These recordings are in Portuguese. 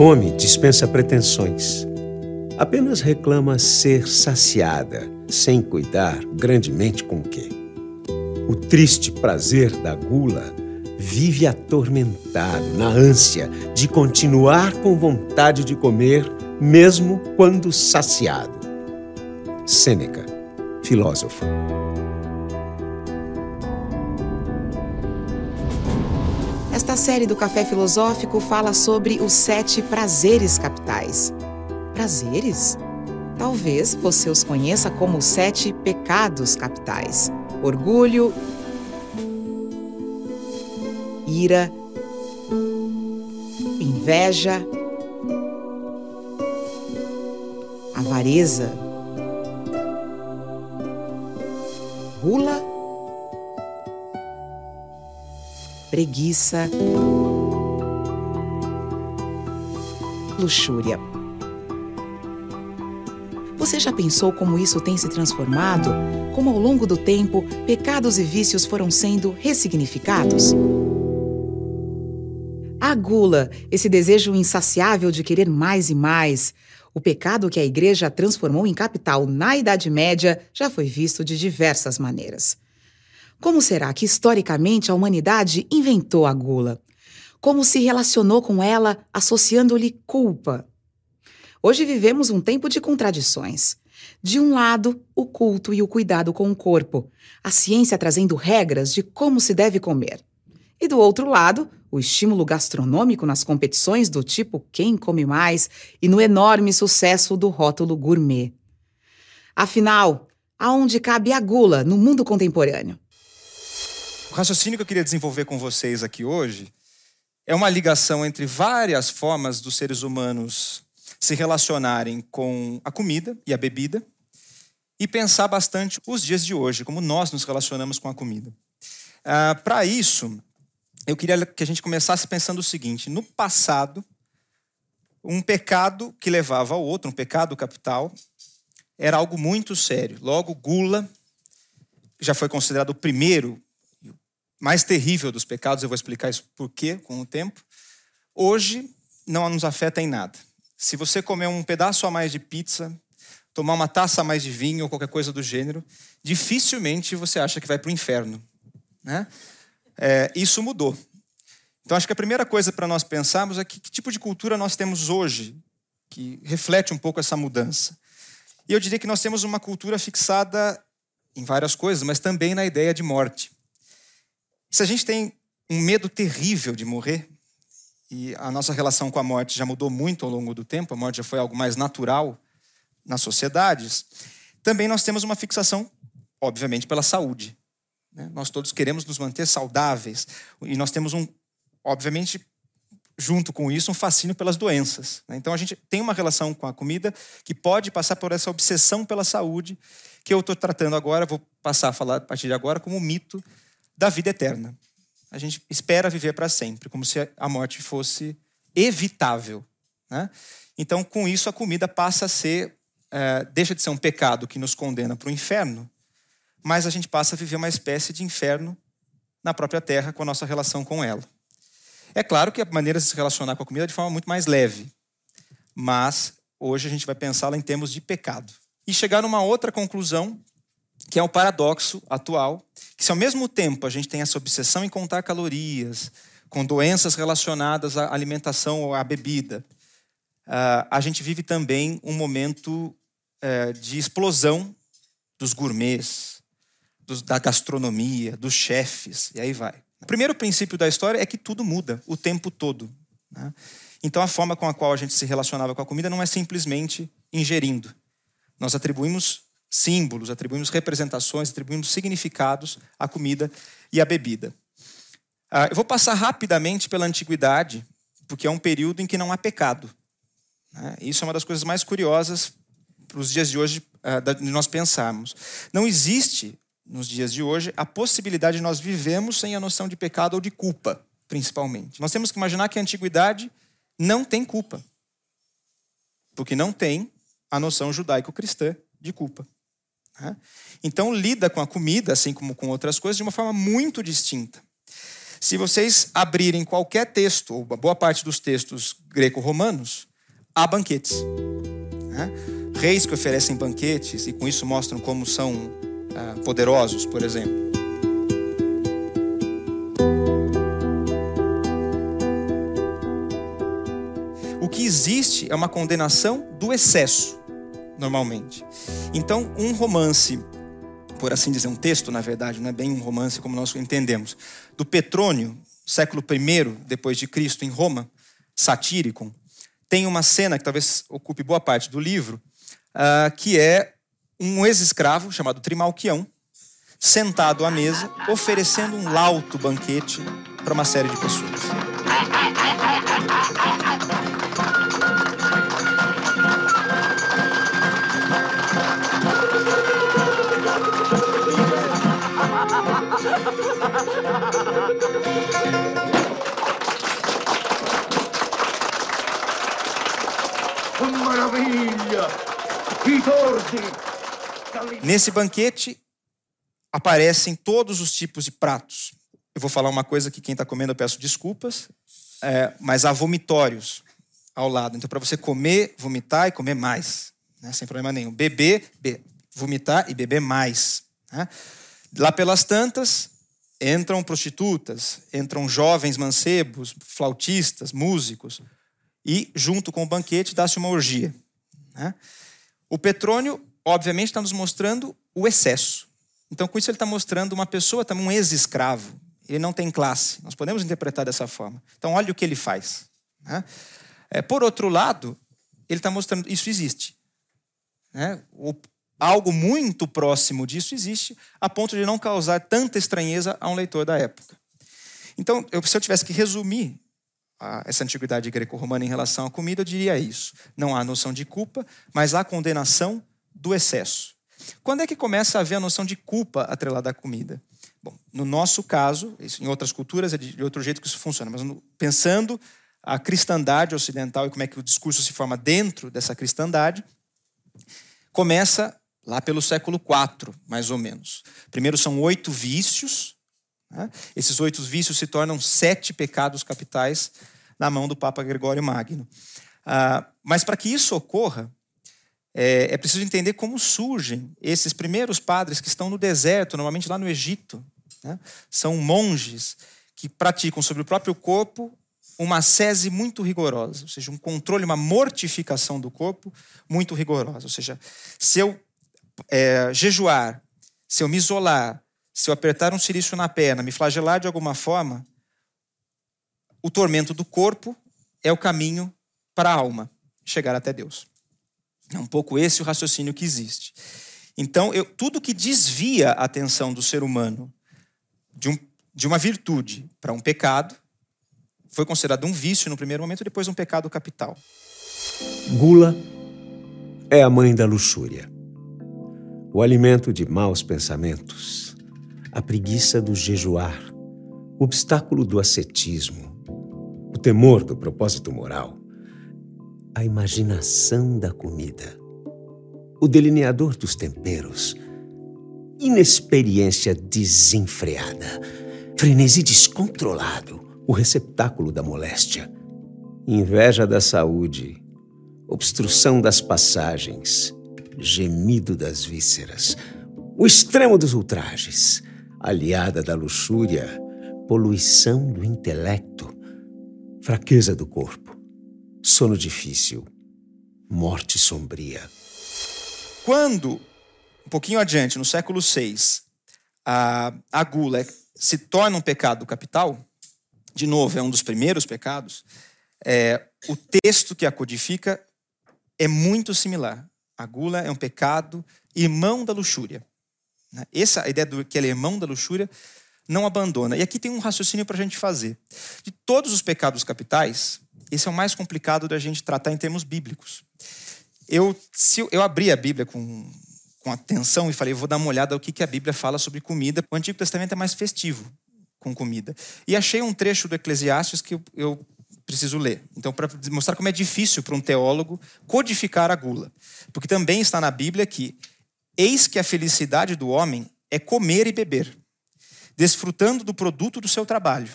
Fome dispensa pretensões. Apenas reclama ser saciada, sem cuidar grandemente com o quê. O triste prazer da gula vive atormentado na ânsia de continuar com vontade de comer, mesmo quando saciado. Sêneca, filósofo. Série do Café Filosófico fala sobre os sete prazeres capitais. Prazeres? Talvez você os conheça como os sete pecados capitais: orgulho, ira, inveja, avareza, gula preguiça, luxúria. Você já pensou como isso tem se transformado? Como ao longo do tempo, pecados e vícios foram sendo ressignificados? A gula, esse desejo insaciável de querer mais e mais, o pecado que a igreja transformou em capital na Idade Média, já foi visto de diversas maneiras. Como será que historicamente a humanidade inventou a gula? Como se relacionou com ela associando-lhe culpa? Hoje vivemos um tempo de contradições. De um lado, o culto e o cuidado com o corpo, a ciência trazendo regras de como se deve comer. E do outro lado, o estímulo gastronômico nas competições do tipo quem come mais e no enorme sucesso do rótulo gourmet. Afinal, aonde cabe a gula no mundo contemporâneo? O raciocínio que eu queria desenvolver com vocês aqui hoje é uma ligação entre várias formas dos seres humanos se relacionarem com a comida e a bebida e pensar bastante os dias de hoje, como nós nos relacionamos com a comida. Ah, Para isso, eu queria que a gente começasse pensando o seguinte: no passado, um pecado que levava ao outro, um pecado capital, era algo muito sério. Logo, gula já foi considerado o primeiro mais terrível dos pecados, eu vou explicar isso por quê com o tempo. Hoje não nos afeta em nada. Se você comer um pedaço a mais de pizza, tomar uma taça a mais de vinho ou qualquer coisa do gênero, dificilmente você acha que vai para o inferno. Né? É, isso mudou. Então, acho que a primeira coisa para nós pensarmos é que, que tipo de cultura nós temos hoje que reflete um pouco essa mudança. E eu diria que nós temos uma cultura fixada em várias coisas, mas também na ideia de morte. Se a gente tem um medo terrível de morrer, e a nossa relação com a morte já mudou muito ao longo do tempo, a morte já foi algo mais natural nas sociedades, também nós temos uma fixação, obviamente, pela saúde. Né? Nós todos queremos nos manter saudáveis, e nós temos um, obviamente, junto com isso, um fascínio pelas doenças. Né? Então a gente tem uma relação com a comida que pode passar por essa obsessão pela saúde, que eu estou tratando agora, vou passar a falar a partir de agora como um mito da vida eterna. A gente espera viver para sempre, como se a morte fosse evitável. Né? Então, com isso, a comida passa a ser, é, deixa de ser um pecado que nos condena para o inferno, mas a gente passa a viver uma espécie de inferno na própria terra com a nossa relação com ela. É claro que a maneira de se relacionar com a comida é de forma muito mais leve, mas hoje a gente vai pensá-la em termos de pecado. E chegar numa outra conclusão que é o paradoxo atual, que se ao mesmo tempo a gente tem essa obsessão em contar calorias, com doenças relacionadas à alimentação ou à bebida, uh, a gente vive também um momento uh, de explosão dos gourmets, da gastronomia, dos chefes, e aí vai. O primeiro princípio da história é que tudo muda o tempo todo. Né? Então a forma com a qual a gente se relacionava com a comida não é simplesmente ingerindo. Nós atribuímos símbolos, atribuímos representações, atribuímos significados à comida e à bebida. Ah, eu vou passar rapidamente pela antiguidade, porque é um período em que não há pecado. Né? Isso é uma das coisas mais curiosas para os dias de hoje ah, de nós pensarmos. Não existe, nos dias de hoje, a possibilidade de nós vivemos sem a noção de pecado ou de culpa, principalmente. Nós temos que imaginar que a antiguidade não tem culpa, porque não tem a noção judaico-cristã de culpa. Então, lida com a comida, assim como com outras coisas, de uma forma muito distinta. Se vocês abrirem qualquer texto, ou boa parte dos textos greco-romanos, há banquetes. Né? Reis que oferecem banquetes e com isso mostram como são ah, poderosos, por exemplo. O que existe é uma condenação do excesso, normalmente. Então, um romance, por assim dizer, um texto, na verdade, não é bem um romance como nós entendemos, do Petrônio, século I depois de Cristo, em Roma, satírico, tem uma cena que talvez ocupe boa parte do livro, uh, que é um ex-escravo chamado Trimalquião, sentado à mesa, oferecendo um lauto banquete para uma série de pessoas. Nesse banquete aparecem todos os tipos de pratos. Eu vou falar uma coisa que quem está comendo eu peço desculpas, é, mas há vomitórios ao lado. Então, para você comer, vomitar e comer mais, né, sem problema nenhum. Beber, be vomitar e beber mais. Né? Lá pelas tantas, entram prostitutas, entram jovens mancebos, flautistas, músicos, e junto com o banquete dá-se uma orgia. Né? O Petrônio, obviamente, está nos mostrando o excesso. Então, com isso, ele está mostrando uma pessoa, também um ex-escravo. Ele não tem classe. Nós podemos interpretar dessa forma. Então, olha o que ele faz. Né? É, por outro lado, ele está mostrando isso existe. Né? O, algo muito próximo disso existe, a ponto de não causar tanta estranheza a um leitor da época. Então, eu, se eu tivesse que resumir a, essa antiguidade greco-romana em relação à comida, eu diria isso. Não há noção de culpa, mas há condenação do excesso. Quando é que começa a haver a noção de culpa atrelada à comida? Bom, no nosso caso, em outras culturas é de outro jeito que isso funciona, mas pensando a cristandade ocidental e como é que o discurso se forma dentro dessa cristandade, começa lá pelo século IV, mais ou menos. Primeiro são oito vícios. Né? Esses oito vícios se tornam sete pecados capitais na mão do Papa Gregório Magno. Ah, mas para que isso ocorra, é, é, preciso entender como surgem esses primeiros padres que estão no deserto, normalmente lá no Egito. Né? São monges que praticam sobre o próprio corpo uma ascese muito rigorosa, ou seja, um controle, uma mortificação do corpo muito rigorosa. Ou seja, se eu é, jejuar, se eu me isolar, se eu apertar um silício na perna, me flagelar de alguma forma, o tormento do corpo é o caminho para a alma chegar até Deus. É um pouco esse o raciocínio que existe. Então, eu, tudo que desvia a atenção do ser humano de, um, de uma virtude para um pecado foi considerado um vício no primeiro momento, depois um pecado capital. Gula é a mãe da luxúria o alimento de maus pensamentos, a preguiça do jejuar, o obstáculo do ascetismo, o temor do propósito moral, a imaginação da comida, o delineador dos temperos, inexperiência desenfreada, frenesi descontrolado, o receptáculo da moléstia, inveja da saúde, obstrução das passagens, gemido das vísceras, o extremo dos ultrajes, aliada da luxúria, poluição do intelecto, fraqueza do corpo, sono difícil, morte sombria. Quando, um pouquinho adiante, no século VI, a, a gula se torna um pecado capital, de novo, é um dos primeiros pecados, é, o texto que a codifica é muito similar. A gula é um pecado irmão da luxúria. Né? Essa ideia do que é irmão da luxúria não abandona. E aqui tem um raciocínio para a gente fazer. De todos os pecados capitais, esse é o mais complicado da gente tratar em termos bíblicos. Eu, se eu, abri a Bíblia com, com atenção e falei, vou dar uma olhada ao que, que a Bíblia fala sobre comida. O Antigo Testamento é mais festivo com comida. E achei um trecho do Eclesiastes que eu, eu preciso ler. Então, para mostrar como é difícil para um teólogo codificar a gula. Porque também está na Bíblia que eis que a felicidade do homem é comer e beber, desfrutando do produto do seu trabalho.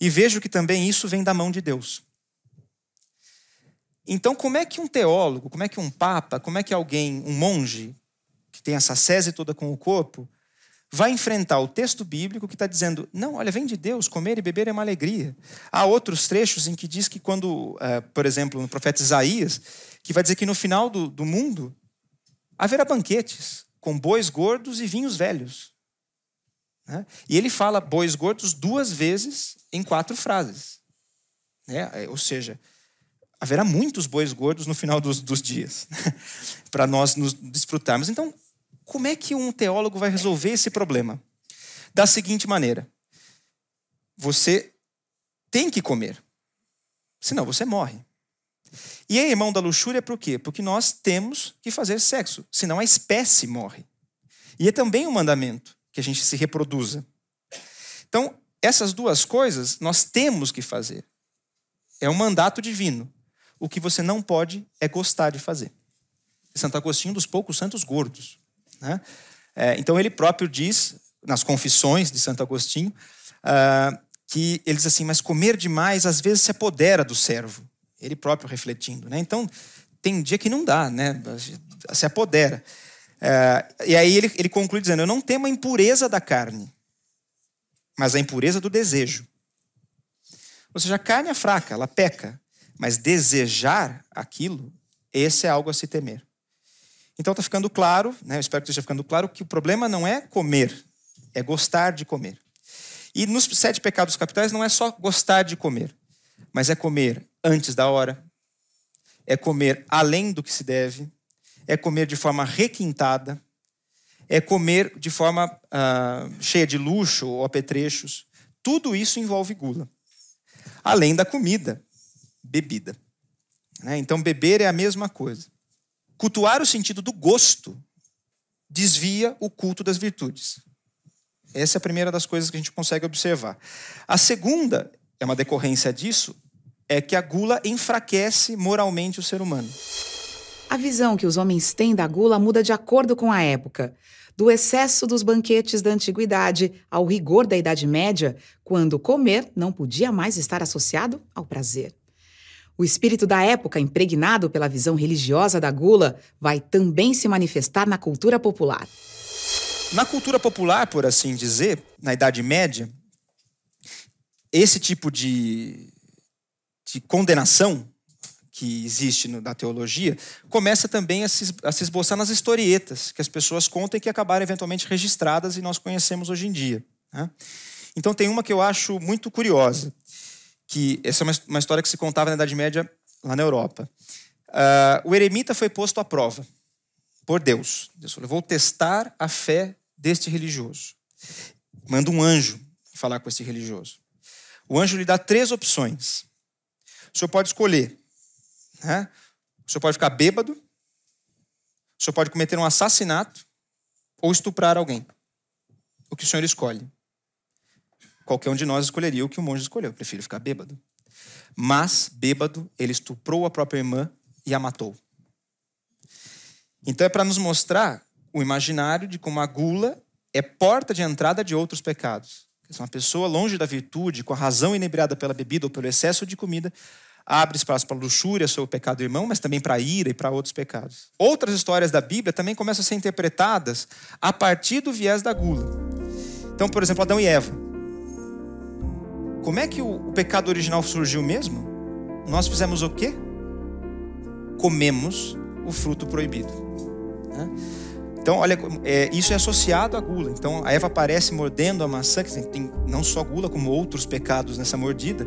E vejo que também isso vem da mão de Deus. Então, como é que um teólogo, como é que um papa, como é que alguém, um monge, que tem essa sese toda com o corpo, vai enfrentar o texto bíblico que está dizendo: não, olha, vem de Deus, comer e beber é uma alegria. Há outros trechos em que diz que, quando, uh, por exemplo, no profeta Isaías, que vai dizer que no final do, do mundo haverá banquetes com bois gordos e vinhos velhos. Né? E ele fala bois gordos duas vezes em quatro frases. Né? Ou seja, haverá muitos bois gordos no final dos, dos dias, para nós nos desfrutarmos. Então, como é que um teólogo vai resolver esse problema? Da seguinte maneira: você tem que comer, senão você morre. E é irmão da luxúria por quê? Porque nós temos que fazer sexo, senão a espécie morre. E é também um mandamento que a gente se reproduza. Então, essas duas coisas nós temos que fazer. É um mandato divino. O que você não pode é gostar de fazer. Santo Agostinho, dos poucos santos gordos. Né? É, então, ele próprio diz, nas confissões de Santo Agostinho, uh, que ele diz assim: Mas comer demais às vezes se apodera do servo. Ele próprio refletindo. Né? Então, tem dia que não dá, né? se apodera. Uh, e aí ele, ele conclui dizendo: Eu não temo a impureza da carne, mas a impureza do desejo. Ou seja, a carne é fraca, ela peca. Mas desejar aquilo, esse é algo a se temer. Então está ficando claro, né, eu espero que esteja ficando claro, que o problema não é comer, é gostar de comer. E nos sete pecados capitais não é só gostar de comer, mas é comer antes da hora, é comer além do que se deve, é comer de forma requintada, é comer de forma uh, cheia de luxo ou apetrechos. Tudo isso envolve gula. Além da comida, bebida. Né? Então, beber é a mesma coisa. Cultuar o sentido do gosto desvia o culto das virtudes. Essa é a primeira das coisas que a gente consegue observar. A segunda, é uma decorrência disso, é que a gula enfraquece moralmente o ser humano. A visão que os homens têm da gula muda de acordo com a época. Do excesso dos banquetes da antiguidade ao rigor da Idade Média, quando comer não podia mais estar associado ao prazer. O espírito da época, impregnado pela visão religiosa da gula, vai também se manifestar na cultura popular. Na cultura popular, por assim dizer, na Idade Média, esse tipo de, de condenação que existe no, na teologia começa também a se, a se esboçar nas historietas que as pessoas contam e que acabaram eventualmente registradas e nós conhecemos hoje em dia. Né? Então, tem uma que eu acho muito curiosa que essa é uma história que se contava na Idade Média lá na Europa. Uh, o eremita foi posto à prova por Deus. Deus falou: vou testar a fé deste religioso. Manda um anjo falar com esse religioso. O anjo lhe dá três opções. O senhor pode escolher. Né? O senhor pode ficar bêbado. O senhor pode cometer um assassinato ou estuprar alguém. O que o senhor escolhe? Qualquer um de nós escolheria o que o monge escolheu. Eu prefiro ficar bêbado. Mas, bêbado, ele estuprou a própria irmã e a matou. Então é para nos mostrar o imaginário de como a gula é porta de entrada de outros pecados. Uma pessoa longe da virtude, com a razão inebriada pela bebida ou pelo excesso de comida, abre espaço para luxúria, seu pecado irmão, mas também para ira e para outros pecados. Outras histórias da Bíblia também começam a ser interpretadas a partir do viés da gula. Então, por exemplo, Adão e Eva. Como é que o, o pecado original surgiu mesmo? Nós fizemos o quê? Comemos o fruto proibido. Né? Então, olha, é, isso é associado à gula. Então, a Eva aparece mordendo a maçã, que tem não só gula, como outros pecados nessa mordida,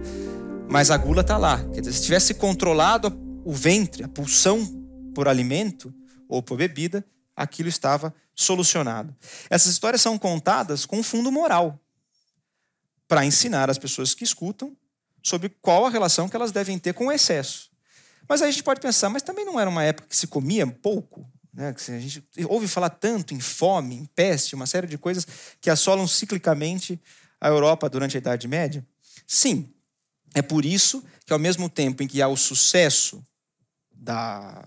mas a gula está lá. Quer dizer, se tivesse controlado o ventre, a pulsão por alimento ou por bebida, aquilo estava solucionado. Essas histórias são contadas com um fundo moral para ensinar as pessoas que escutam sobre qual a relação que elas devem ter com o excesso. Mas aí a gente pode pensar, mas também não era uma época que se comia pouco? Né? A gente ouve falar tanto em fome, em peste, uma série de coisas que assolam ciclicamente a Europa durante a Idade Média? Sim, é por isso que, ao mesmo tempo em que há o sucesso da,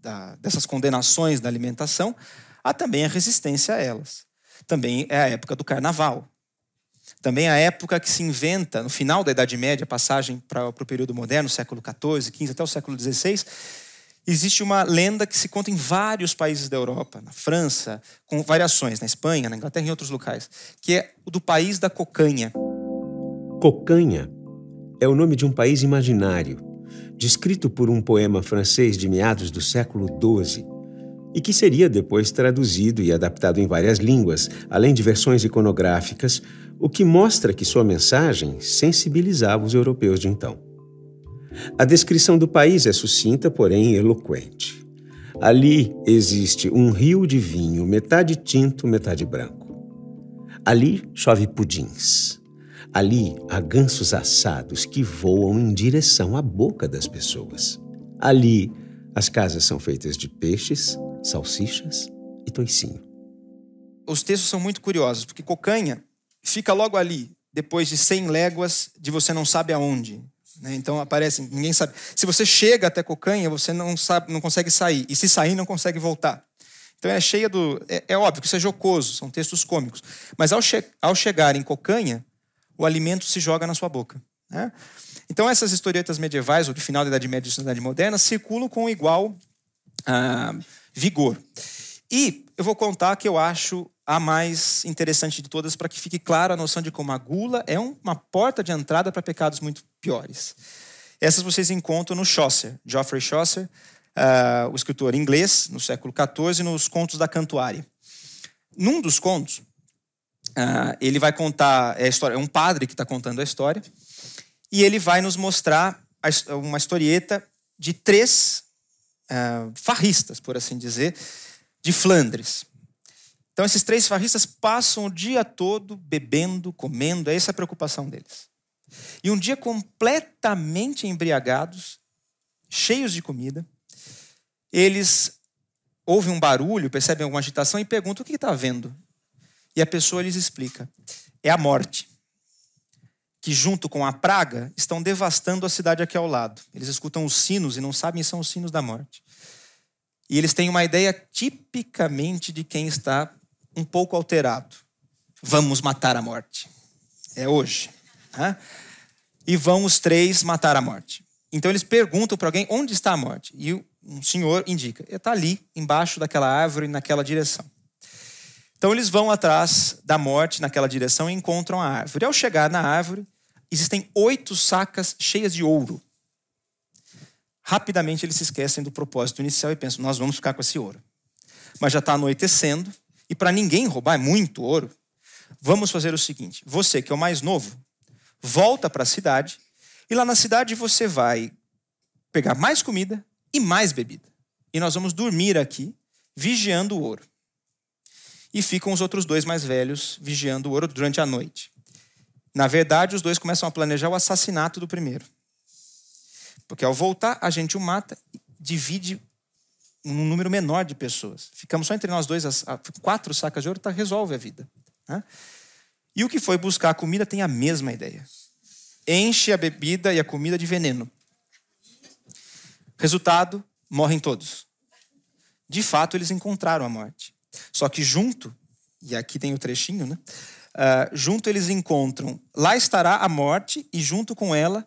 da, dessas condenações da alimentação, há também a resistência a elas. Também é a época do carnaval. Também a época que se inventa, no final da Idade Média, passagem para o período moderno, século XIV, XV até o século XVI, existe uma lenda que se conta em vários países da Europa, na França, com variações, na Espanha, na Inglaterra e em outros locais, que é o do país da cocanha. Cocanha é o nome de um país imaginário, descrito por um poema francês de meados do século XII e que seria depois traduzido e adaptado em várias línguas, além de versões iconográficas, o que mostra que sua mensagem sensibilizava os europeus de então. A descrição do país é sucinta, porém eloquente. Ali existe um rio de vinho, metade tinto, metade branco. Ali chove pudins. Ali há gansos assados que voam em direção à boca das pessoas. Ali as casas são feitas de peixes, salsichas e toicinho. Os textos são muito curiosos, porque Cocanha fica logo ali, depois de 100 léguas de você não sabe aonde. Né? Então aparece, ninguém sabe. Se você chega até Cocanha, você não sabe, não consegue sair. E se sair, não consegue voltar. Então é cheia do. É, é óbvio que isso é jocoso, são textos cômicos. Mas ao, che ao chegar em Cocanha, o alimento se joga na sua boca. Né? Então essas historietas medievais, ou do final da Idade Média e da Idade Moderna, circulam com igual ah, vigor. E eu vou contar que eu acho a mais interessante de todas para que fique clara a noção de como a gula é uma porta de entrada para pecados muito piores. Essas vocês encontram no Chaucer, Geoffrey Chaucer, uh, o escritor inglês, no século XIV, nos Contos da Cantuária. Num dos contos, uh, ele vai contar a história, é um padre que está contando a história, e ele vai nos mostrar uma historieta de três uh, farristas, por assim dizer, de Flandres. Então, esses três farristas passam o dia todo bebendo, comendo, é essa a preocupação deles. E um dia, completamente embriagados, cheios de comida, eles ouvem um barulho, percebem alguma agitação e perguntam o que está vendo. E a pessoa lhes explica: é a morte, que junto com a praga estão devastando a cidade aqui ao lado. Eles escutam os sinos e não sabem se são os sinos da morte. E eles têm uma ideia tipicamente de quem está um pouco alterado. Vamos matar a morte. É hoje. Né? E vão os três matar a morte. Então eles perguntam para alguém onde está a morte. E um senhor indica: está ali, embaixo daquela árvore, naquela direção. Então eles vão atrás da morte naquela direção e encontram a árvore. Ao chegar na árvore, existem oito sacas cheias de ouro rapidamente eles se esquecem do propósito inicial e pensam: nós vamos ficar com esse ouro. Mas já está anoitecendo, e para ninguém roubar é muito ouro, vamos fazer o seguinte: você, que é o mais novo, volta para a cidade, e lá na cidade você vai pegar mais comida e mais bebida. E nós vamos dormir aqui, vigiando o ouro. E ficam os outros dois mais velhos vigiando o ouro durante a noite. Na verdade, os dois começam a planejar o assassinato do primeiro. Porque ao voltar, a gente o mata, divide um número menor de pessoas. Ficamos só entre nós dois, as, quatro sacas de ouro, tá, resolve a vida. Né? E o que foi buscar a comida tem a mesma ideia. Enche a bebida e a comida de veneno. Resultado, morrem todos. De fato, eles encontraram a morte. Só que junto, e aqui tem o trechinho, né? Uh, junto eles encontram, lá estará a morte, e junto com ela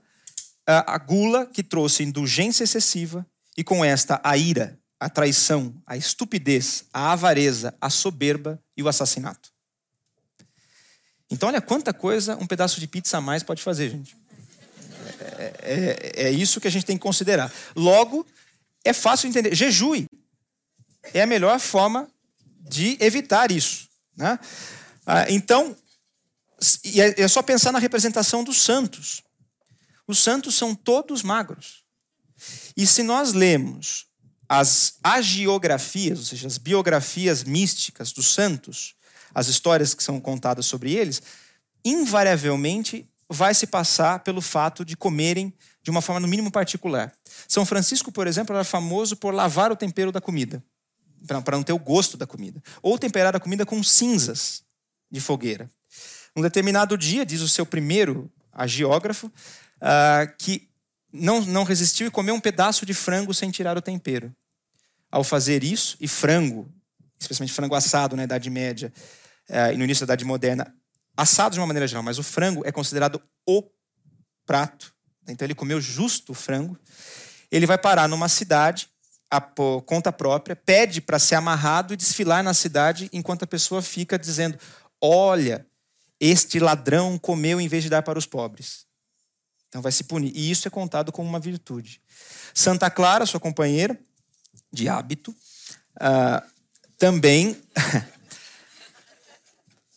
a gula que trouxe indulgência excessiva e com esta a ira, a traição, a estupidez, a avareza, a soberba e o assassinato. Então, olha quanta coisa um pedaço de pizza a mais pode fazer, gente. É, é, é isso que a gente tem que considerar. Logo, é fácil entender. Jejue é a melhor forma de evitar isso. Né? Ah, então, é, é só pensar na representação dos santos. Os santos são todos magros. E se nós lemos as agiografias, ou seja, as biografias místicas dos santos, as histórias que são contadas sobre eles, invariavelmente vai se passar pelo fato de comerem de uma forma no mínimo particular. São Francisco, por exemplo, era famoso por lavar o tempero da comida, para não ter o gosto da comida, ou temperar a comida com cinzas de fogueira. Um determinado dia, diz o seu primeiro agiógrafo, uh, que não, não resistiu e comeu um pedaço de frango sem tirar o tempero. Ao fazer isso, e frango, especialmente frango assado na Idade Média uh, e no início da Idade Moderna, assado de uma maneira geral, mas o frango é considerado o prato. Então ele comeu justo o frango. Ele vai parar numa cidade, a conta própria, pede para ser amarrado e desfilar na cidade, enquanto a pessoa fica dizendo: Olha, este ladrão comeu em vez de dar para os pobres. Então vai se punir. E isso é contado como uma virtude. Santa Clara, sua companheira, de hábito, uh, também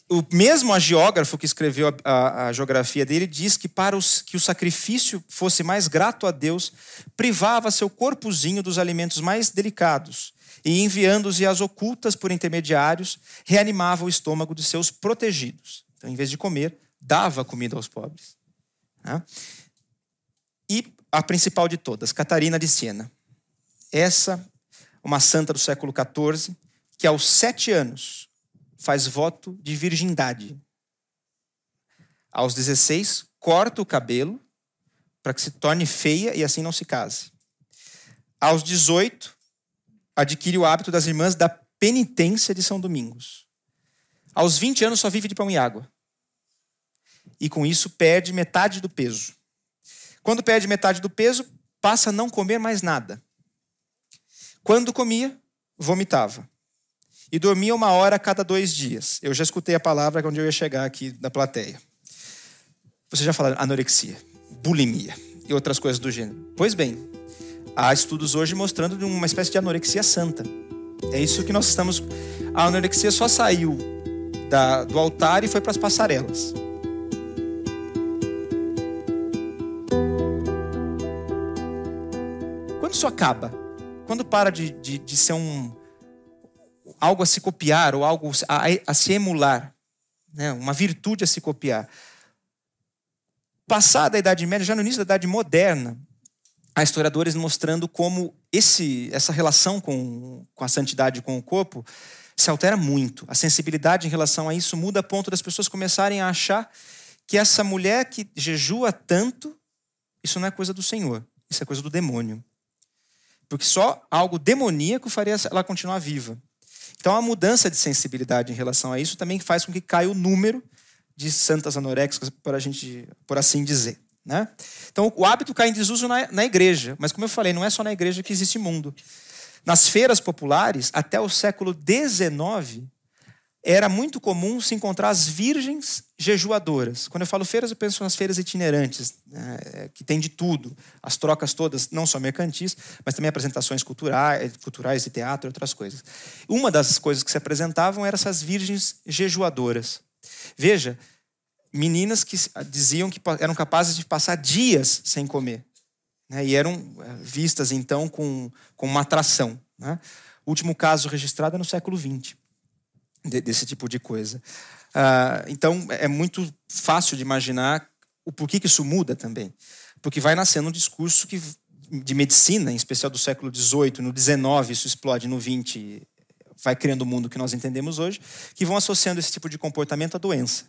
o mesmo agiógrafo que escreveu a, a, a, geografia dele diz que para os, que o sacrifício fosse mais grato a Deus, privava seu corpozinho dos alimentos mais delicados e enviando-os às ocultas por intermediários, reanimava o estômago de seus protegidos. Então, em vez de comer, dava comida aos pobres. Né? E a principal de todas, Catarina de Siena. Essa, uma santa do século XIV, que aos sete anos faz voto de virgindade. Aos 16, corta o cabelo para que se torne feia e assim não se case. Aos 18, adquire o hábito das irmãs da penitência de São Domingos. Aos 20 anos só vive de pão e água. E com isso perde metade do peso. Quando perde metade do peso, passa a não comer mais nada. Quando comia, vomitava e dormia uma hora a cada dois dias. Eu já escutei a palavra onde eu ia chegar aqui na plateia. Você já falou anorexia, bulimia e outras coisas do gênero. Pois bem, há estudos hoje mostrando uma espécie de anorexia santa. É isso que nós estamos. A anorexia só saiu da, do altar e foi para as passarelas. Quando isso acaba? Quando para de, de, de ser um, algo a se copiar ou algo a, a se emular, né? uma virtude a se copiar. Passada a Idade Média, já no início da Idade Moderna, há historiadores mostrando como esse, essa relação com, com a santidade com o corpo se altera muito. A sensibilidade em relação a isso muda a ponto das pessoas começarem a achar que essa mulher que jejua tanto, isso não é coisa do Senhor, isso é coisa do demônio. Porque só algo demoníaco faria ela continuar viva. Então, a mudança de sensibilidade em relação a isso também faz com que caia o número de santas anoréxicas, por, a gente, por assim dizer. Né? Então, o hábito cai em desuso na, na igreja, mas como eu falei, não é só na igreja que existe mundo. Nas feiras populares, até o século XIX, era muito comum se encontrar as virgens jejuadoras. Quando eu falo feiras, eu penso nas feiras itinerantes, né, que tem de tudo, as trocas todas, não só mercantis, mas também apresentações culturais, culturais de teatro e outras coisas. Uma das coisas que se apresentavam eram essas virgens jejuadoras. Veja, meninas que diziam que eram capazes de passar dias sem comer. Né, e eram eh, vistas, então, com, com uma atração. Né? O último caso registrado é no século XX desse tipo de coisa. Uh, então, é muito fácil de imaginar o porquê que isso muda também. Porque vai nascendo um discurso que, de medicina, em especial do século XVIII, no XIX, isso explode no XX, vai criando o mundo que nós entendemos hoje, que vão associando esse tipo de comportamento à doença.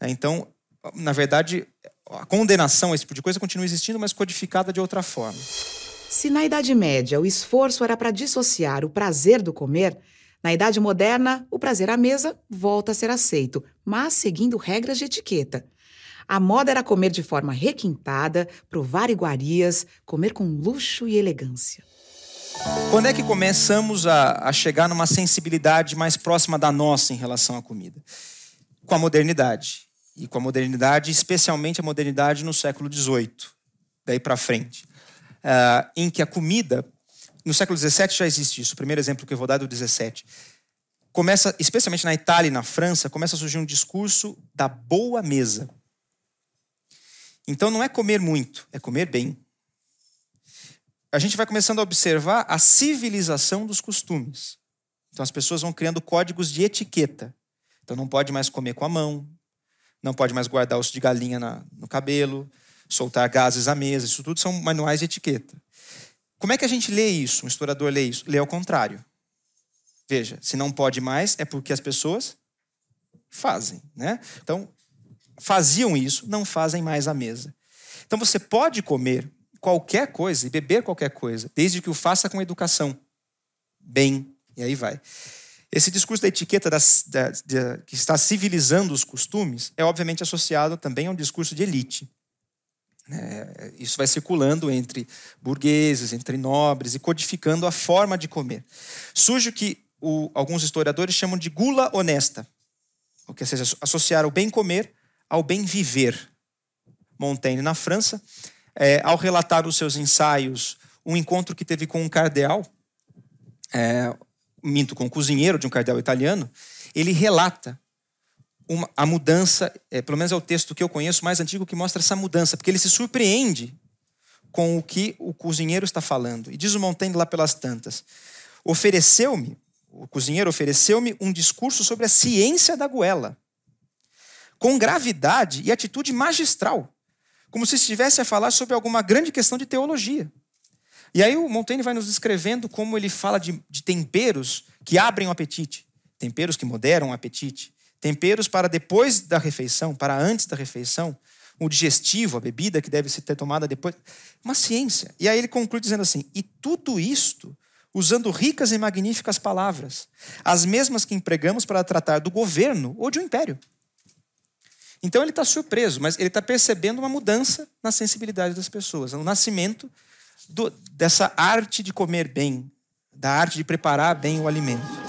Né, então, na verdade, a condenação a esse tipo de coisa continua existindo, mas codificada de outra forma. Se na Idade Média o esforço era para dissociar o prazer do comer, na Idade Moderna, o prazer à mesa volta a ser aceito, mas seguindo regras de etiqueta. A moda era comer de forma requintada, provar iguarias, comer com luxo e elegância. Quando é que começamos a, a, chegar numa sensibilidade mais próxima da nossa em relação à comida? Com a modernidade. E com a modernidade, especialmente a modernidade no século XVIII, daí para frente. Uh, em que a comida no século XVII já existe isso. O primeiro exemplo que eu vou dar é do XVII. Começa, especialmente na Itália e na França, começa a surgir um discurso da boa mesa. Então não é comer muito, é comer bem. A gente vai começando a observar a civilização dos costumes. Então as pessoas vão criando códigos de etiqueta. Então não pode mais comer com a mão, não pode mais guardar osso de galinha na, no cabelo, soltar gases à mesa. Isso tudo são manuais de etiqueta. Como é que a gente lê isso? Um historiador lê isso? Lê ao contrário. Veja, se não pode mais, é porque as pessoas fazem, né? Então, faziam isso, não fazem mais à mesa. Então, você pode comer qualquer coisa e beber qualquer coisa, desde que o faça com educação. Bem, e aí vai. Esse discurso da etiqueta das, da, da, que está civilizando os costumes é obviamente associado também a um discurso de elite. É, isso vai circulando entre burgueses, entre nobres e codificando a forma de comer. Surge o que o, alguns historiadores chamam de gula honesta, ou seja, associar o bem comer ao bem viver. Montaigne, na França, é, ao relatar os seus ensaios, um encontro que teve com um cardeal, é, minto com um cozinheiro de um cardeal italiano, ele relata uma, a mudança, é, pelo menos é o texto que eu conheço mais antigo que mostra essa mudança, porque ele se surpreende com o que o cozinheiro está falando. E diz o Montaigne lá pelas tantas: ofereceu-me, o cozinheiro ofereceu-me um discurso sobre a ciência da goela, com gravidade e atitude magistral, como se estivesse a falar sobre alguma grande questão de teologia. E aí o Montaigne vai nos descrevendo como ele fala de, de temperos que abrem o apetite, temperos que moderam o apetite, temperos para depois da refeição, para antes da refeição, o digestivo, a bebida que deve ser tomada depois. Uma ciência. E aí ele conclui dizendo assim: e tudo isto usando ricas e magníficas palavras, as mesmas que empregamos para tratar do governo ou de um império. Então ele está surpreso, mas ele está percebendo uma mudança na sensibilidade das pessoas, o nascimento do, dessa arte de comer bem, da arte de preparar bem o alimento.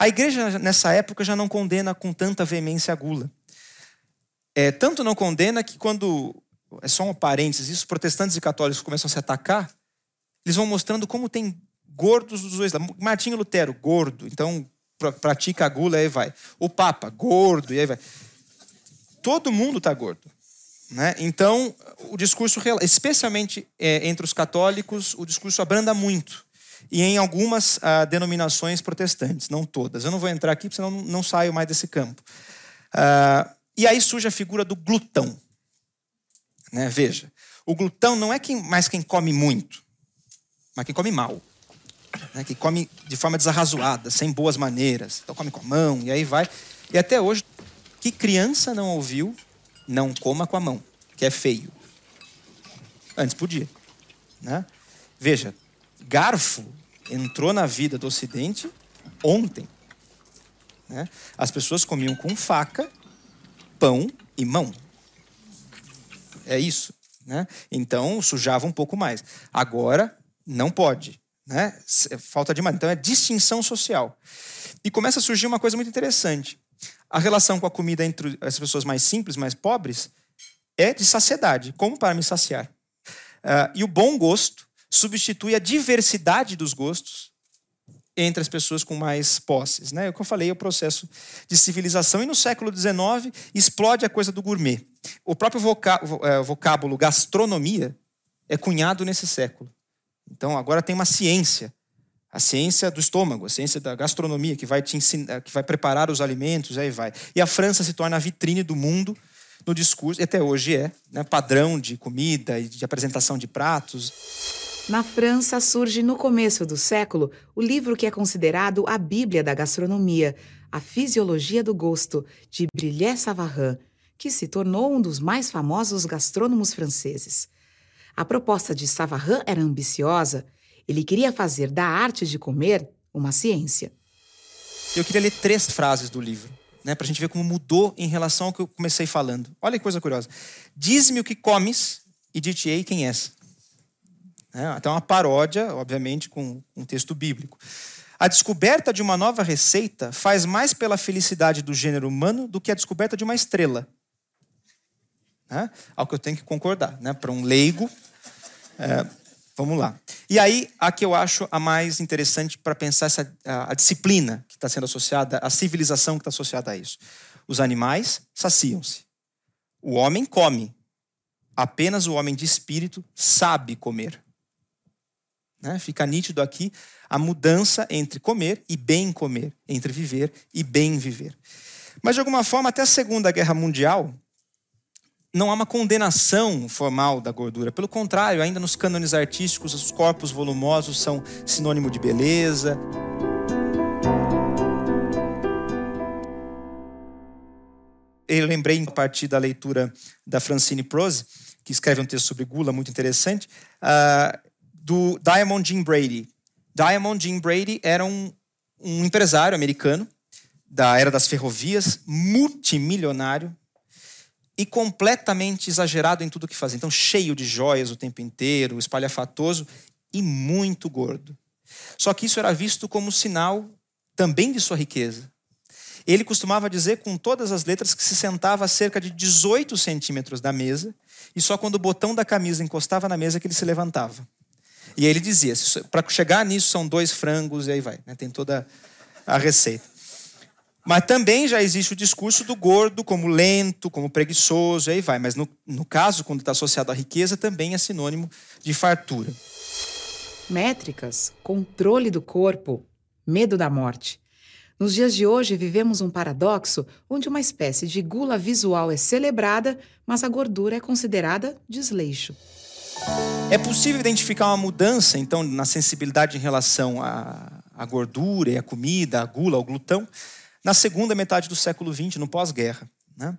A igreja, nessa época, já não condena com tanta veemência a gula. É, tanto não condena que, quando. É só um parênteses, isso, protestantes e católicos começam a se atacar, eles vão mostrando como tem gordos dos dois lados. Martinho Lutero, gordo, então pratica a gula e aí vai. O Papa, gordo, e aí vai. Todo mundo está gordo. Né? Então, o discurso, especialmente é, entre os católicos, o discurso abranda muito e em algumas ah, denominações protestantes, não todas. Eu não vou entrar aqui, senão não, saio mais desse campo. Ah, e aí surge a figura do glutão. Né? Veja, o glutão não é quem, mais quem come muito, mas quem come mal. Né? Quem come de forma desarrazoada, sem boas maneiras. Então come com a mão, e aí vai. E até hoje, que criança não ouviu não coma com a mão, que é feio? Antes podia. Né? Veja, garfo entrou na vida do Ocidente ontem. Né? As pessoas comiam com faca, pão e mão. É isso. Né? Então sujava um pouco mais. Agora não pode. Né? Falta de Então é distinção social. E começa a surgir uma coisa muito interessante. A relação com a comida entre as pessoas mais simples, mais pobres, é de saciedade. Como para me saciar? Uh, e o bom gosto substitui a diversidade dos gostos entre as pessoas com mais posses. Né? É o que eu falei, é o processo de civilização. E no século XIX explode a coisa do gourmet. O próprio é, vocábulo gastronomia é cunhado nesse século. Então agora tem uma ciência, a ciência do estômago, a ciência da gastronomia, que vai te ensinar, que vai preparar os alimentos, aí vai. E a França se torna a vitrine do mundo no discurso, e até hoje é, né, padrão de comida e de apresentação de pratos. Na França surge no começo do século o livro que é considerado a Bíblia da gastronomia, A Fisiologia do Gosto, de Brillet Savarin, que se tornou um dos mais famosos gastrônomos franceses. A proposta de Savarin era ambiciosa. Ele queria fazer da arte de comer uma ciência. Eu queria ler três frases do livro, né, para a gente ver como mudou em relação ao que eu comecei falando. Olha que coisa curiosa. Diz-me o que comes e dir-te-ei quem és. É, até uma paródia, obviamente, com um texto bíblico. A descoberta de uma nova receita faz mais pela felicidade do gênero humano do que a descoberta de uma estrela. É, ao que eu tenho que concordar. Né? Para um leigo, é, vamos lá. E aí, a que eu acho a mais interessante para pensar essa, a, a disciplina que está sendo associada, a civilização que está associada a isso. Os animais saciam-se. O homem come. Apenas o homem de espírito sabe comer. Né? Fica nítido aqui a mudança entre comer e bem comer, entre viver e bem viver. Mas, de alguma forma, até a Segunda Guerra Mundial, não há uma condenação formal da gordura. Pelo contrário, ainda nos cânones artísticos, os corpos volumosos são sinônimo de beleza. Eu lembrei, a partir da leitura da Francine Prose, que escreve um texto sobre gula muito interessante, uh, do Diamond Jim Brady. Diamond Jim Brady era um, um empresário americano da era das ferrovias, multimilionário e completamente exagerado em tudo que fazia. Então, cheio de joias o tempo inteiro, espalhafatoso e muito gordo. Só que isso era visto como sinal também de sua riqueza. Ele costumava dizer com todas as letras que se sentava a cerca de 18 centímetros da mesa e só quando o botão da camisa encostava na mesa que ele se levantava. E ele dizia: para chegar nisso são dois frangos e aí vai. Né? Tem toda a receita. Mas também já existe o discurso do gordo como lento, como preguiçoso, e aí vai. Mas no, no caso, quando está associado à riqueza, também é sinônimo de fartura. Métricas, controle do corpo, medo da morte. Nos dias de hoje, vivemos um paradoxo onde uma espécie de gula visual é celebrada, mas a gordura é considerada desleixo. É possível identificar uma mudança, então, na sensibilidade em relação à, à gordura e à comida, à gula, ao glutão, na segunda metade do século XX, no pós-guerra. Né?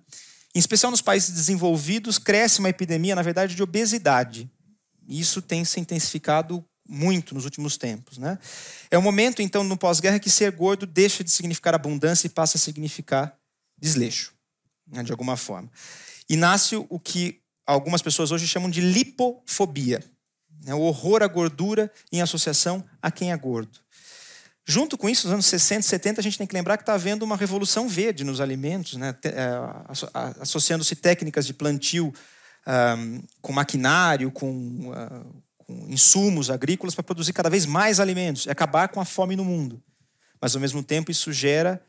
Em especial nos países desenvolvidos, cresce uma epidemia, na verdade, de obesidade. Isso tem se intensificado muito nos últimos tempos. Né? É o momento, então, no pós-guerra, que ser gordo deixa de significar abundância e passa a significar desleixo, né, de alguma forma. E nasce o que algumas pessoas hoje chamam de lipofobia né, o horror à gordura em associação a quem é gordo. Junto com isso, nos anos 60 e 70, a gente tem que lembrar que está havendo uma revolução verde nos alimentos, né? É, associando-se técnicas de plantio um, com maquinário, com, uh, com insumos agrícolas para produzir cada vez mais alimentos e acabar com a fome no mundo. Mas, ao mesmo tempo, isso gera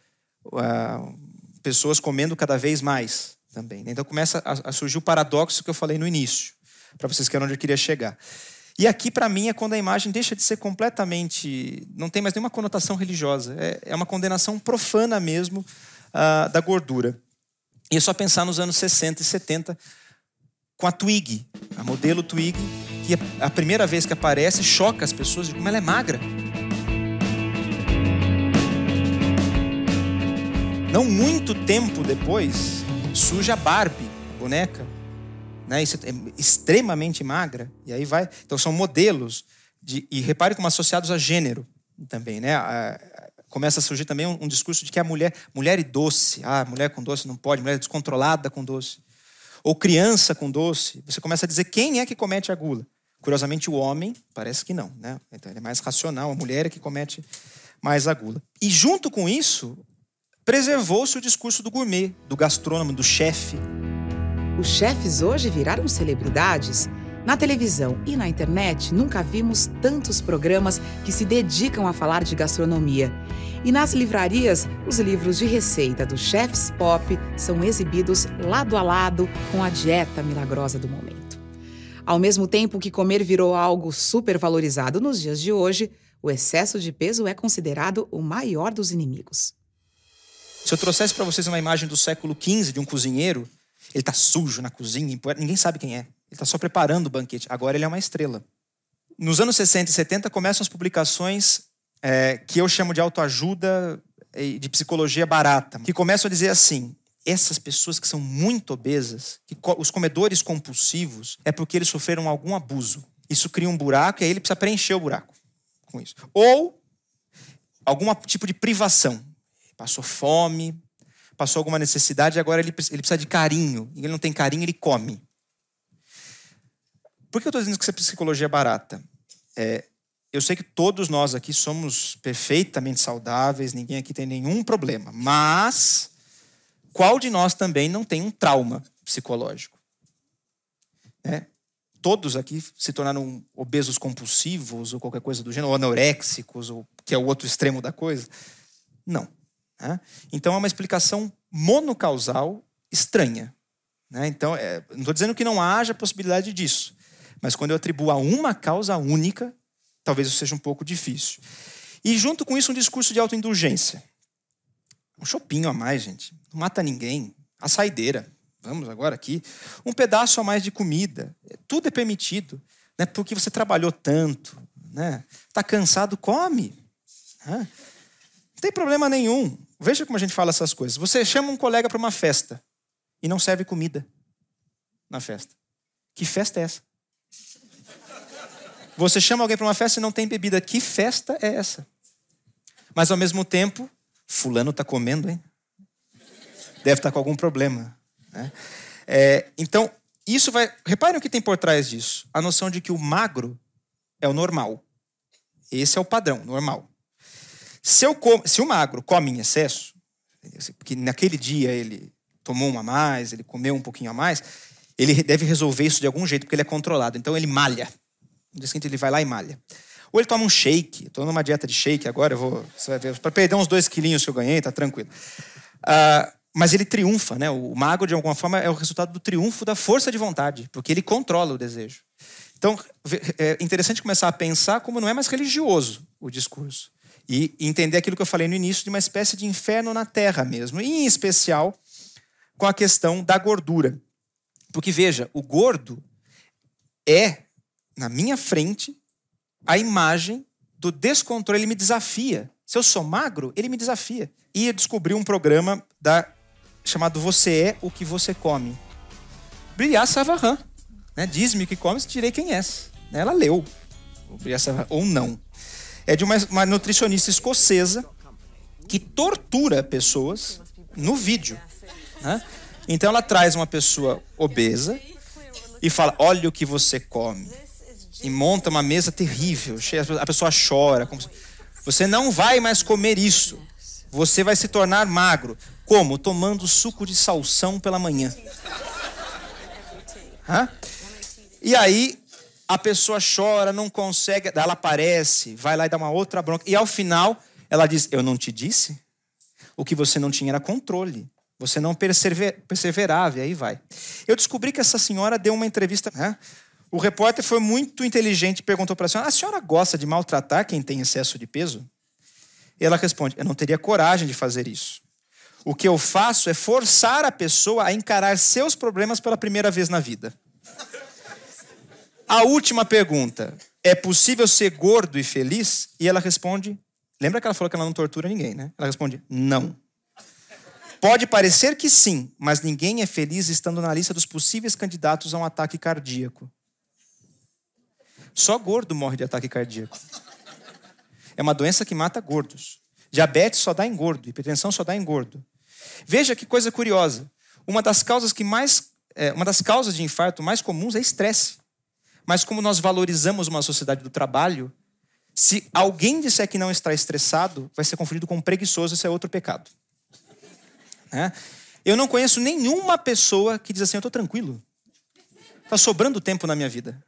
uh, pessoas comendo cada vez mais também. Né? Então, começa a, surgir o paradoxo que eu falei no início, para vocês que onde eu queria chegar. E aqui, para mim, é quando a imagem deixa de ser completamente. não tem mais nenhuma conotação religiosa. É, é uma condenação profana mesmo uh, da gordura. E é só pensar nos anos 60 e 70 com a Twig, a modelo Twig, que a primeira vez que aparece choca as pessoas de como ela é magra. Não muito tempo depois, surge a Barbie, a boneca, né? Isso é extremamente magra, e aí vai. Então são modelos, de, e repare como associados a gênero também, né? A, começa a surgir também um, um, discurso de que a mulher, mulher e doce, ah, mulher com doce não pode, mulher descontrolada com doce. Ou criança com doce. Você começa a dizer quem é que comete a gula. Curiosamente, o homem parece que não, né? Então ele é mais racional, a mulher é que comete mais a gula. E junto com isso, preservou-se o discurso do gourmet, do gastrônomo, do chefe. Os chefes hoje viraram celebridades. Na televisão e na internet, nunca vimos tantos programas que se dedicam a falar de gastronomia. E nas livrarias, os livros de receita dos chefs pop são exibidos lado a lado com a dieta milagrosa do momento. Ao mesmo tempo que comer virou algo supervalorizado nos dias de hoje, o excesso de peso é considerado o maior dos inimigos. Se eu trouxesse para vocês uma imagem do século XV de um cozinheiro, ele está sujo na cozinha, ninguém sabe quem é. Ele está só preparando o banquete. Agora ele é uma estrela. Nos anos 60 e 70 começam as publicações é, que eu chamo de autoajuda e de psicologia barata, que começam a dizer assim: essas pessoas que são muito obesas, que os comedores compulsivos, é porque eles sofreram algum abuso. Isso cria um buraco e aí ele precisa preencher o buraco com isso. Ou algum tipo de privação. Passou fome, passou alguma necessidade agora ele, ele precisa de carinho. E ele não tem carinho, ele come. Por que eu estou dizendo que essa psicologia é barata? É, eu sei que todos nós aqui somos perfeitamente saudáveis, ninguém aqui tem nenhum problema. Mas qual de nós também não tem um trauma psicológico? É, todos aqui se tornaram obesos compulsivos ou qualquer coisa do gênero, ou anoréxicos, ou que é o outro extremo da coisa? Não. Né? Então é uma explicação monocausal estranha. Né? Então, é, não estou dizendo que não haja possibilidade disso, mas quando eu atribuo a uma causa única, talvez isso seja um pouco difícil. E junto com isso, um discurso de autoindulgência. Um chopinho a mais, gente. Não mata ninguém. A saideira. Vamos agora aqui. Um pedaço a mais de comida. Tudo é permitido. Né? Porque você trabalhou tanto. Né? Tá cansado, come. Né? Não tem problema nenhum. Veja como a gente fala essas coisas. Você chama um colega para uma festa e não serve comida na festa. Que festa é essa? Você chama alguém para uma festa e não tem bebida. Que festa é essa? Mas ao mesmo tempo, fulano está comendo, hein? Deve estar tá com algum problema. Né? É, então, isso vai. Reparem o que tem por trás disso: a noção de que o magro é o normal. Esse é o padrão, normal. Se, eu com... Se o magro come em excesso, porque naquele dia ele tomou uma a mais, ele comeu um pouquinho a mais, ele deve resolver isso de algum jeito, porque ele é controlado. Então ele malha. No dia seguinte ele vai lá e malha. Ou ele toma um shake. Estou numa dieta de shake agora, eu vou. Você vai ver. Para perder uns dois quilinhos que eu ganhei, tá tranquilo. Uh, mas ele triunfa, né? O mago, de alguma forma, é o resultado do triunfo da força de vontade, porque ele controla o desejo. Então, é interessante começar a pensar como não é mais religioso o discurso. E entender aquilo que eu falei no início de uma espécie de inferno na terra mesmo. Em especial, com a questão da gordura. Porque, veja, o gordo é na minha frente a imagem do descontrole. Ele me desafia. Se eu sou magro, ele me desafia. E eu descobri um programa da, chamado Você é o que você come. Brilhar Savarin. Né? Diz-me o que comes, direi quem és. Ela leu. Ou não. É de uma, uma nutricionista escocesa que tortura pessoas no vídeo. Né? Então ela traz uma pessoa obesa e fala: Olha o que você come e monta uma mesa terrível. A pessoa chora. Você não vai mais comer isso. Você vai se tornar magro. Como? Tomando suco de salsão pela manhã. Hã? E aí a pessoa chora, não consegue, ela aparece, vai lá e dá uma outra bronca. E ao final ela diz: Eu não te disse? O que você não tinha era controle. Você não perseverava, e aí vai. Eu descobri que essa senhora deu uma entrevista. Né? O repórter foi muito inteligente e perguntou para a senhora: a senhora gosta de maltratar quem tem excesso de peso? E ela responde: eu não teria coragem de fazer isso. O que eu faço é forçar a pessoa a encarar seus problemas pela primeira vez na vida. A última pergunta: é possível ser gordo e feliz? E ela responde: lembra que ela falou que ela não tortura ninguém, né? Ela responde: não. Pode parecer que sim, mas ninguém é feliz estando na lista dos possíveis candidatos a um ataque cardíaco. Só gordo morre de ataque cardíaco. É uma doença que mata gordos. Diabetes só dá em gordo, hipertensão só dá em gordo. Veja que coisa curiosa. Uma das causas que mais, é, uma das causas de infarto mais comuns é estresse. Mas como nós valorizamos uma sociedade do trabalho, se alguém disser que não está estressado, vai ser confundido com preguiçoso, isso é outro pecado. É? Eu não conheço nenhuma pessoa que diz assim: eu estou tranquilo. Está sobrando tempo na minha vida.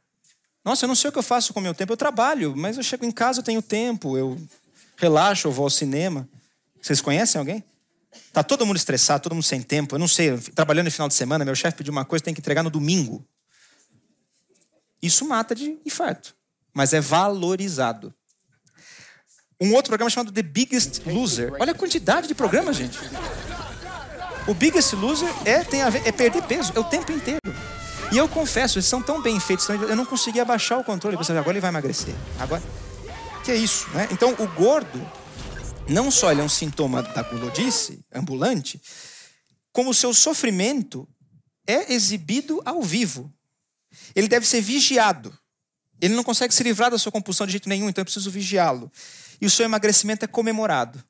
Nossa, eu não sei o que eu faço com o meu tempo. Eu trabalho, mas eu chego em casa, eu tenho tempo, eu relaxo, eu vou ao cinema. Vocês conhecem alguém? Tá todo mundo estressado, todo mundo sem tempo. Eu não sei, trabalhando no final de semana, meu chefe pediu uma coisa, tem que entregar no domingo. Isso mata de infarto, mas é valorizado. Um outro programa chamado The Biggest Loser. Olha a quantidade de programas, gente. O Biggest Loser é, tem a ver, é perder peso, é o tempo inteiro. E eu confesso, eles são tão bem feitos, eu não conseguia abaixar o controle. Pensei, agora ele vai emagrecer. Agora, que é isso, né? Então, o gordo, não só ele é um sintoma da gulodice ambulante, como o seu sofrimento é exibido ao vivo. Ele deve ser vigiado. Ele não consegue se livrar da sua compulsão de jeito nenhum, então eu preciso vigiá-lo. E o seu emagrecimento é comemorado.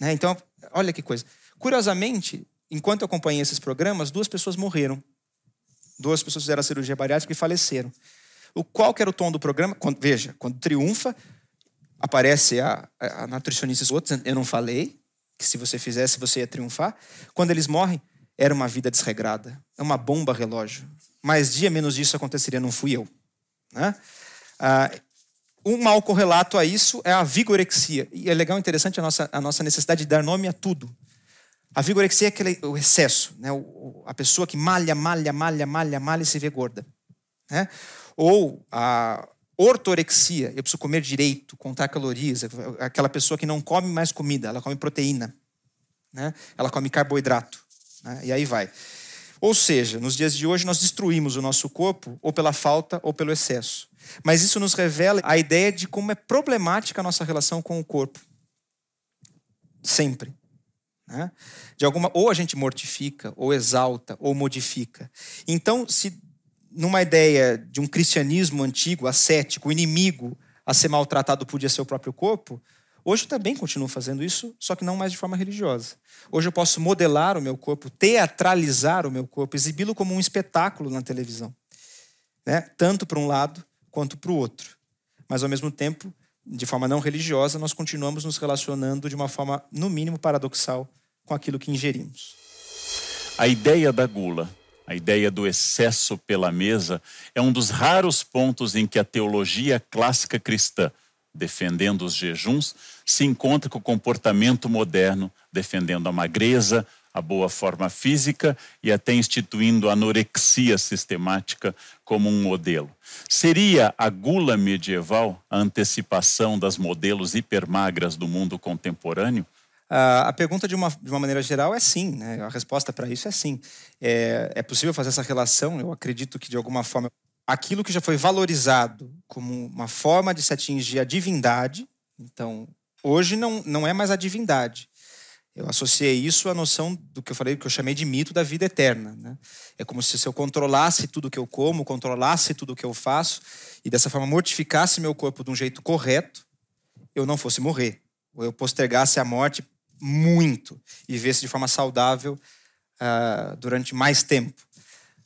Né? Então, olha que coisa. Curiosamente, enquanto eu acompanhei esses programas, duas pessoas morreram Duas pessoas fizeram a cirurgia bariátrica e faleceram. O qual que era o tom do programa? Quando, veja, quando triunfa, aparece a, a, a nutricionista outros, eu não falei que se você fizesse você ia triunfar. Quando eles morrem, era uma vida desregrada, é uma bomba relógio. Mais dia menos disso aconteceria, não fui eu. Né? Ah, um mal correlato a isso é a vigorexia. E é legal, interessante a nossa, a nossa necessidade de dar nome a tudo. A vigorexia é aquele, o excesso, né? O, a pessoa que malha, malha, malha, malha, malha e se vê gorda. Né? Ou a ortorexia, eu preciso comer direito, contar calorias, aquela pessoa que não come mais comida, ela come proteína. né? ela come carboidrato. Né? E aí vai. Ou seja, nos dias de hoje nós destruímos o nosso corpo ou pela falta ou pelo excesso. Mas isso nos revela a ideia de como é problemática a nossa relação com o corpo. Sempre. Né? De alguma, ou a gente mortifica, ou exalta, ou modifica. Então, se numa ideia de um cristianismo antigo, ascético, o inimigo a ser maltratado podia ser o próprio corpo, hoje eu também continuo fazendo isso, só que não mais de forma religiosa. Hoje eu posso modelar o meu corpo, teatralizar o meu corpo, exibi-lo como um espetáculo na televisão. Né? Tanto para um lado quanto para o outro. Mas, ao mesmo tempo, de forma não religiosa, nós continuamos nos relacionando de uma forma, no mínimo, paradoxal com aquilo que ingerimos. A ideia da gula, a ideia do excesso pela mesa, é um dos raros pontos em que a teologia clássica cristã, defendendo os jejuns, se encontra com o comportamento moderno, defendendo a magreza, a boa forma física e até instituindo a anorexia sistemática como um modelo. Seria a gula medieval a antecipação das modelos hipermagras do mundo contemporâneo? Uh, a pergunta, de uma, de uma maneira geral, é sim. Né? A resposta para isso é sim. É, é possível fazer essa relação, eu acredito que, de alguma forma, aquilo que já foi valorizado como uma forma de se atingir a divindade, então, hoje não, não é mais a divindade. Eu associei isso à noção do que eu falei, que eu chamei de mito da vida eterna. Né? É como se, se eu controlasse tudo que eu como, controlasse tudo que eu faço, e dessa forma mortificasse meu corpo de um jeito correto, eu não fosse morrer. Ou eu postergasse a morte muito e vivesse de forma saudável uh, durante mais tempo.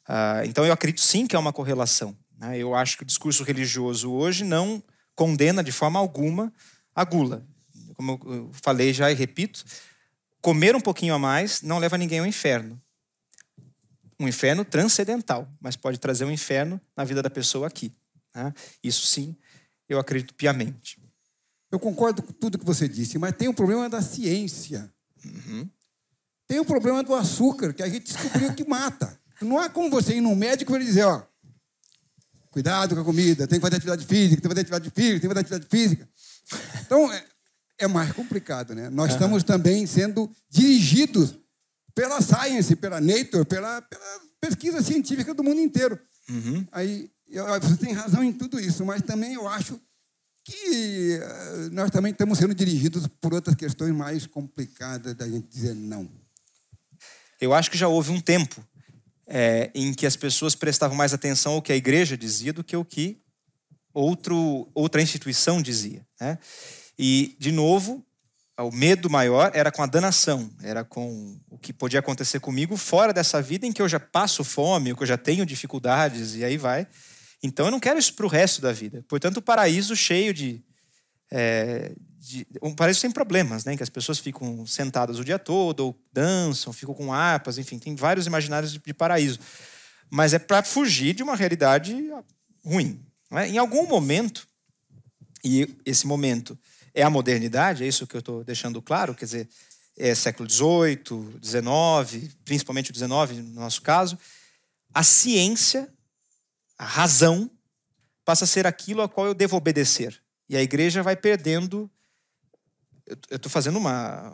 Uh, então eu acredito sim que é uma correlação. Né? Eu acho que o discurso religioso hoje não condena de forma alguma a gula. Como eu falei já e repito, Comer um pouquinho a mais não leva ninguém ao inferno. Um inferno transcendental, mas pode trazer um inferno na vida da pessoa aqui. Né? Isso sim, eu acredito piamente. Eu concordo com tudo que você disse, mas tem um problema da ciência. Uhum. Tem o um problema do açúcar, que a gente descobriu que mata. Não há como você ir num médico e ele dizer, ó, cuidado com a comida, tem que fazer atividade física, tem que fazer atividade física, tem que fazer atividade física. Então, é, é mais complicado, né? Nós uhum. estamos também sendo dirigidos pela science, pela nature, pela, pela pesquisa científica do mundo inteiro. Uhum. Aí eu, você tem razão em tudo isso, mas também eu acho que uh, nós também estamos sendo dirigidos por outras questões mais complicadas da gente dizer não. Eu acho que já houve um tempo é, em que as pessoas prestavam mais atenção ao que a igreja dizia do que o que outro, outra instituição dizia. Né? E, de novo, o medo maior era com a danação, era com o que podia acontecer comigo fora dessa vida em que eu já passo fome, que eu já tenho dificuldades, e aí vai. Então eu não quero isso para o resto da vida. Portanto, o paraíso cheio de, é, de, Um paraíso sem problemas, né? que as pessoas ficam sentadas o dia todo, ou dançam, ficam com harpas, enfim, tem vários imaginários de, de paraíso. Mas é para fugir de uma realidade ruim. É? Em algum momento, e esse momento é a modernidade, é isso que eu estou deixando claro, quer dizer, é século XVIII, XIX, principalmente o XIX no nosso caso, a ciência, a razão, passa a ser aquilo a qual eu devo obedecer. E a igreja vai perdendo. Eu estou fazendo uma,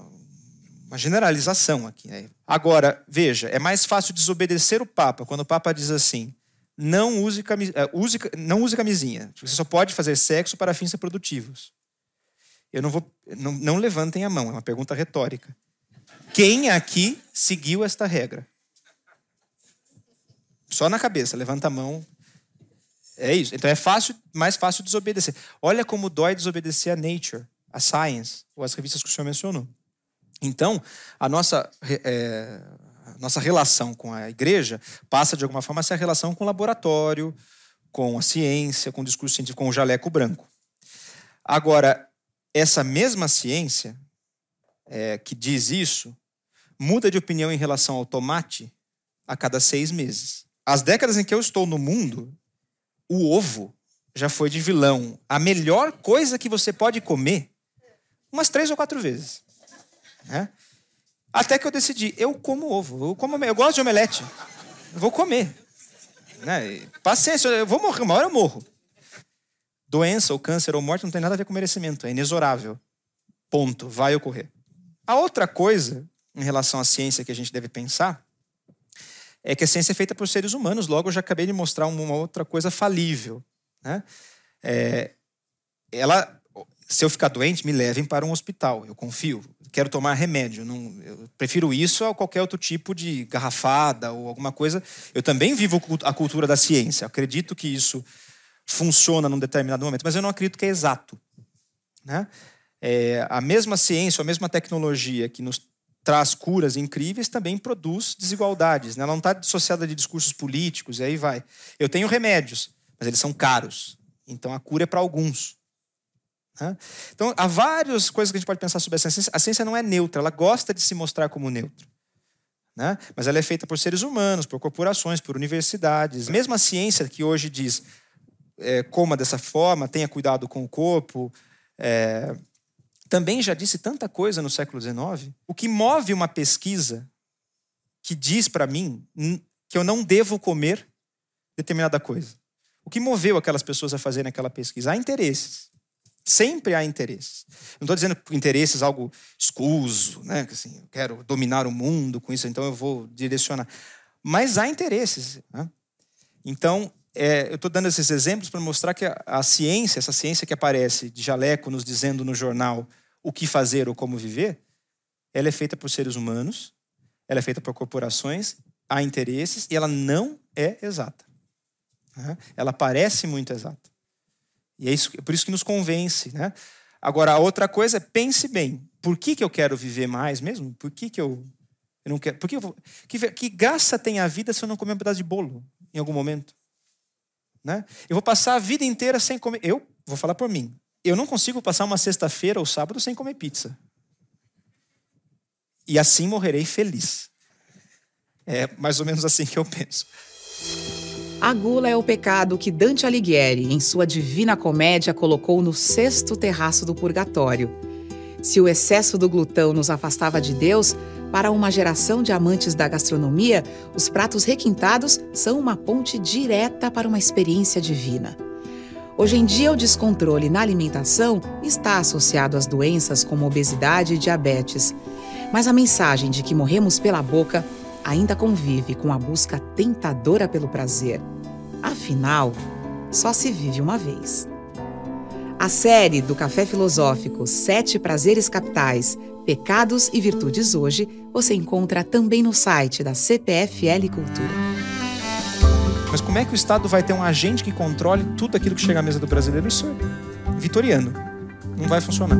uma generalização aqui. Né? Agora, veja, é mais fácil desobedecer o Papa quando o Papa diz assim: não use, camis... Eh, use... não use camisinha. Você só pode fazer sexo para fins reprodutivos. Eu não vou. Não, não levantem a mão, é uma pergunta retórica. Quem aqui seguiu esta regra? Só na cabeça, levanta a mão. É isso. Então é fácil, mais fácil desobedecer. Olha como dói desobedecer a Nature, a Science, ou as revistas que o senhor mencionou. Então, a nossa, é, a nossa relação com a igreja passa, de alguma forma, a ser a relação com o laboratório, com a ciência, com o discurso científico, com o jaleco branco. Agora, essa mesma ciência é, que diz isso muda de opinião em relação ao tomate a cada seis meses. As décadas em que eu estou no mundo, o ovo já foi de vilão. A melhor coisa que você pode comer, umas três ou quatro vezes. Né? Até que eu decidi, eu como ovo, eu, como, eu gosto de omelete, eu vou comer. Né? Paciência, eu vou morrer, uma hora eu morro. Doença ou câncer ou morte não tem nada a ver com merecimento, é inexorável. Ponto, vai ocorrer. A outra coisa em relação à ciência que a gente deve pensar é que a ciência é feita por seres humanos. Logo, eu já acabei de mostrar uma outra coisa falível. Né? É, ela, se eu ficar doente, me levem para um hospital. Eu confio. Quero tomar remédio. Não, eu prefiro isso a qualquer outro tipo de garrafada ou alguma coisa. Eu também vivo a cultura da ciência. Acredito que isso funciona num determinado momento, mas eu não acredito que é exato. Né? É, a mesma ciência, a mesma tecnologia que nos traz curas incríveis também produz desigualdades. Né? Ela não está dissociada de discursos políticos, e aí vai. Eu tenho remédios, mas eles são caros. Então a cura é para alguns. Então há várias coisas que a gente pode pensar sobre a ciência. A ciência não é neutra, ela gosta de se mostrar como neutra. Né? Mas ela é feita por seres humanos, por corporações, por universidades. Mesmo a ciência que hoje diz é, coma dessa forma, tenha cuidado com o corpo, é, também já disse tanta coisa no século XIX. O que move uma pesquisa que diz para mim que eu não devo comer determinada coisa? O que moveu aquelas pessoas a fazerem aquela pesquisa? Há interesses. Sempre há interesses. Não estou dizendo interesses algo escuso, né? Assim, eu quero dominar o mundo com isso, então eu vou direcionar. Mas há interesses. Né? Então, é, eu estou dando esses exemplos para mostrar que a, a, ciência, essa ciência que aparece de jaleco nos dizendo no jornal o que fazer ou como viver, ela é feita por seres humanos, ela é feita por corporações, há interesses e ela não é exata. Né? Ela parece muito exata. E é, isso, é por isso que nos convence. Né? Agora, a outra coisa é pense bem. Por que, que eu quero viver mais mesmo? Por que, que eu, eu não quero? Por que, que, que graça tem a vida se eu não comer um pedaço de bolo em algum momento? Né? Eu vou passar a vida inteira sem comer. Eu vou falar por mim. Eu não consigo passar uma sexta-feira ou sábado sem comer pizza. E assim morrerei feliz. É mais ou menos assim que eu penso. A gula é o pecado que Dante Alighieri, em sua Divina Comédia, colocou no sexto terraço do purgatório. Se o excesso do glutão nos afastava de Deus, para uma geração de amantes da gastronomia, os pratos requintados são uma ponte direta para uma experiência divina. Hoje em dia, o descontrole na alimentação está associado às doenças como obesidade e diabetes. Mas a mensagem de que morremos pela boca ainda convive com a busca tentadora pelo prazer. Afinal, só se vive uma vez. A série do Café Filosófico Sete Prazeres Capitais, Pecados e Virtudes Hoje você encontra também no site da CPFL Cultura. Mas como é que o Estado vai ter um agente que controle tudo aquilo que chega à mesa do brasileiro? Isso é vitoriano. Não vai funcionar.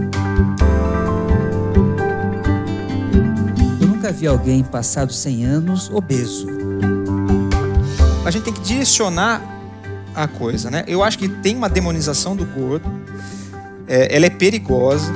Nunca vi alguém passado 100 anos obeso. A gente tem que direcionar a coisa, né? Eu acho que tem uma demonização do gordo. É, ela é perigosa.